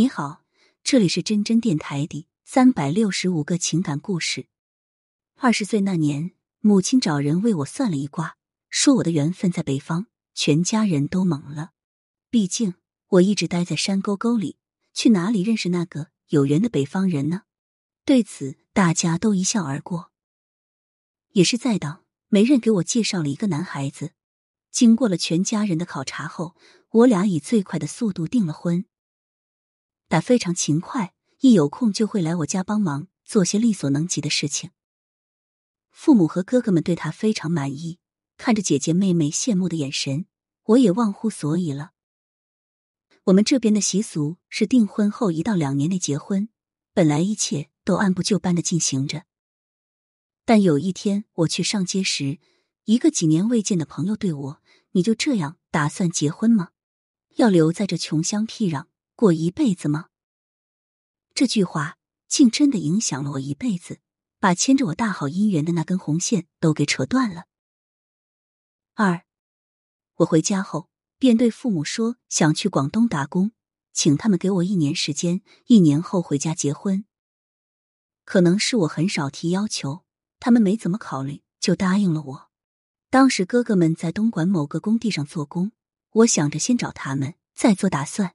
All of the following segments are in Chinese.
你好，这里是真真电台第三百六十五个情感故事。二十岁那年，母亲找人为我算了一卦，说我的缘分在北方，全家人都懵了。毕竟我一直待在山沟沟里，去哪里认识那个有缘的北方人呢？对此，大家都一笑而过。也是在当，媒人给我介绍了一个男孩子。经过了全家人的考察后，我俩以最快的速度订了婚。他非常勤快，一有空就会来我家帮忙做些力所能及的事情。父母和哥哥们对他非常满意，看着姐姐妹妹羡慕的眼神，我也忘乎所以了。我们这边的习俗是订婚后一到两年内结婚，本来一切都按部就班的进行着。但有一天我去上街时，一个几年未见的朋友对我：“你就这样打算结婚吗？要留在这穷乡僻壤？”过一辈子吗？这句话竟真的影响了我一辈子，把牵着我大好姻缘的那根红线都给扯断了。二，我回家后便对父母说想去广东打工，请他们给我一年时间，一年后回家结婚。可能是我很少提要求，他们没怎么考虑就答应了我。当时哥哥们在东莞某个工地上做工，我想着先找他们，再做打算。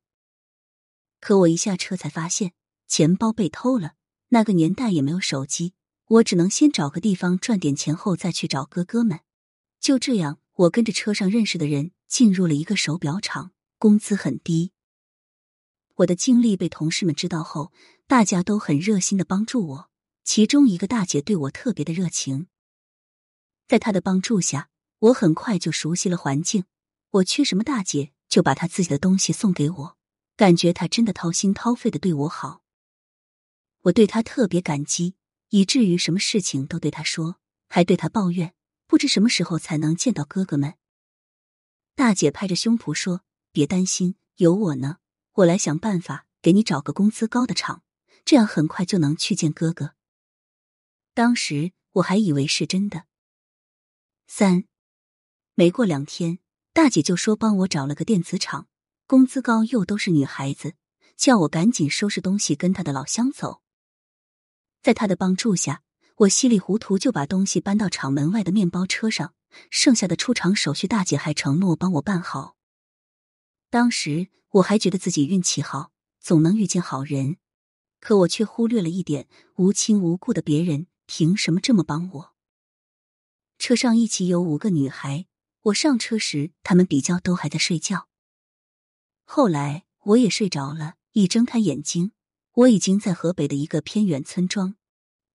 可我一下车才发现钱包被偷了。那个年代也没有手机，我只能先找个地方赚点钱，后再去找哥哥们。就这样，我跟着车上认识的人进入了一个手表厂，工资很低。我的经历被同事们知道后，大家都很热心的帮助我。其中一个大姐对我特别的热情，在她的帮助下，我很快就熟悉了环境。我缺什么，大姐就把她自己的东西送给我。感觉他真的掏心掏肺的对我好，我对他特别感激，以至于什么事情都对他说，还对他抱怨，不知什么时候才能见到哥哥们。大姐拍着胸脯说：“别担心，有我呢，我来想办法给你找个工资高的厂，这样很快就能去见哥哥。”当时我还以为是真的。三，没过两天，大姐就说帮我找了个电子厂。工资高又都是女孩子，叫我赶紧收拾东西跟他的老乡走。在他的帮助下，我稀里糊涂就把东西搬到厂门外的面包车上，剩下的出厂手续，大姐还承诺帮我办好。当时我还觉得自己运气好，总能遇见好人，可我却忽略了一点：无亲无故的别人凭什么这么帮我？车上一起有五个女孩，我上车时，她们比较都还在睡觉。后来我也睡着了，一睁开眼睛，我已经在河北的一个偏远村庄，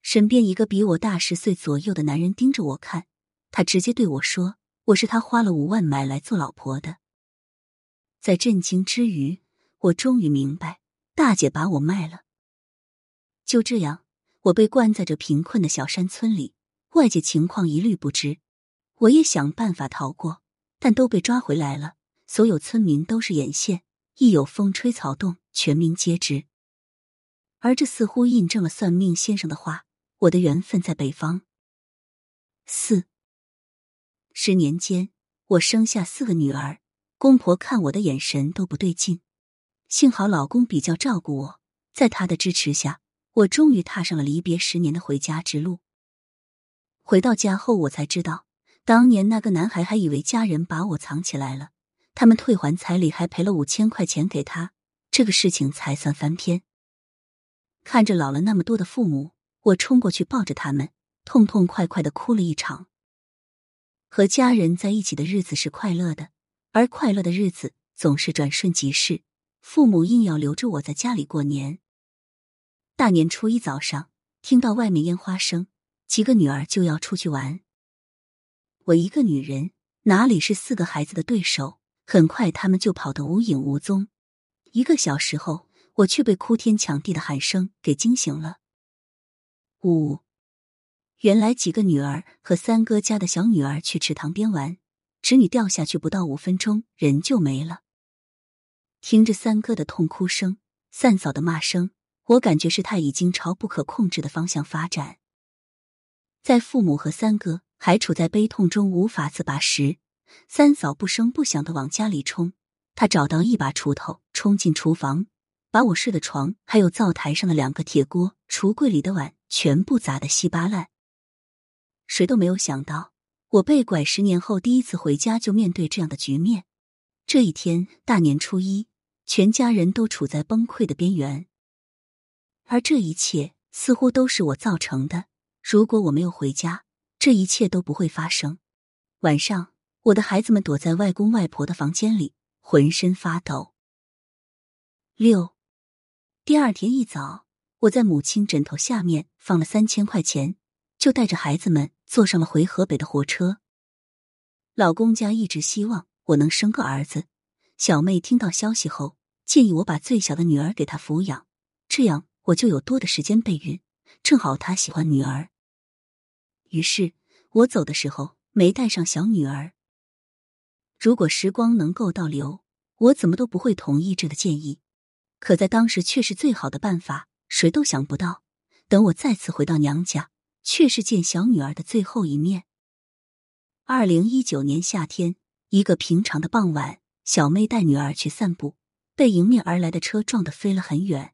身边一个比我大十岁左右的男人盯着我看，他直接对我说：“我是他花了五万买来做老婆的。”在震惊之余，我终于明白，大姐把我卖了。就这样，我被关在这贫困的小山村里，外界情况一律不知。我也想办法逃过，但都被抓回来了。所有村民都是眼线，一有风吹草动，全民皆知。而这似乎印证了算命先生的话：我的缘分在北方。四十年间，我生下四个女儿，公婆看我的眼神都不对劲。幸好老公比较照顾我，在他的支持下，我终于踏上了离别十年的回家之路。回到家后，我才知道，当年那个男孩还以为家人把我藏起来了。他们退还彩礼，还赔了五千块钱给他，这个事情才算翻篇。看着老了那么多的父母，我冲过去抱着他们，痛痛快快的哭了一场。和家人在一起的日子是快乐的，而快乐的日子总是转瞬即逝。父母硬要留着我在家里过年。大年初一早上，听到外面烟花声，几个女儿就要出去玩。我一个女人，哪里是四个孩子的对手？很快，他们就跑得无影无踪。一个小时后，我却被哭天抢地的喊声给惊醒了。五，原来几个女儿和三哥家的小女儿去池塘边玩，侄女掉下去不到五分钟，人就没了。听着三哥的痛哭声、三嫂的骂声，我感觉事态已经朝不可控制的方向发展。在父母和三哥还处在悲痛中无法自拔时，三嫂不声不响的往家里冲，她找到一把锄头，冲进厨房，把我睡的床，还有灶台上的两个铁锅、橱柜里的碗，全部砸得稀巴烂。谁都没有想到，我被拐十年后第一次回家就面对这样的局面。这一天，大年初一，全家人都处在崩溃的边缘，而这一切似乎都是我造成的。如果我没有回家，这一切都不会发生。晚上，我的孩子们躲在外公外婆的房间里，浑身发抖。六，第二天一早，我在母亲枕头下面放了三千块钱，就带着孩子们坐上了回河北的火车。老公家一直希望我能生个儿子，小妹听到消息后，建议我把最小的女儿给她抚养，这样我就有多的时间备孕，正好她喜欢女儿。于是我走的时候没带上小女儿。如果时光能够倒流，我怎么都不会同意这个建议。可在当时却是最好的办法，谁都想不到。等我再次回到娘家，却是见小女儿的最后一面。二零一九年夏天，一个平常的傍晚，小妹带女儿去散步，被迎面而来的车撞得飞了很远。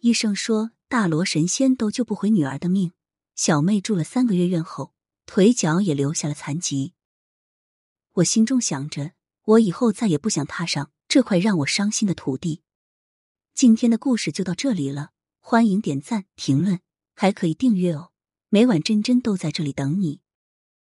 医生说大罗神仙都救不回女儿的命。小妹住了三个月院后，腿脚也留下了残疾。我心中想着，我以后再也不想踏上这块让我伤心的土地。今天的故事就到这里了，欢迎点赞、评论，还可以订阅哦。每晚真真都在这里等你。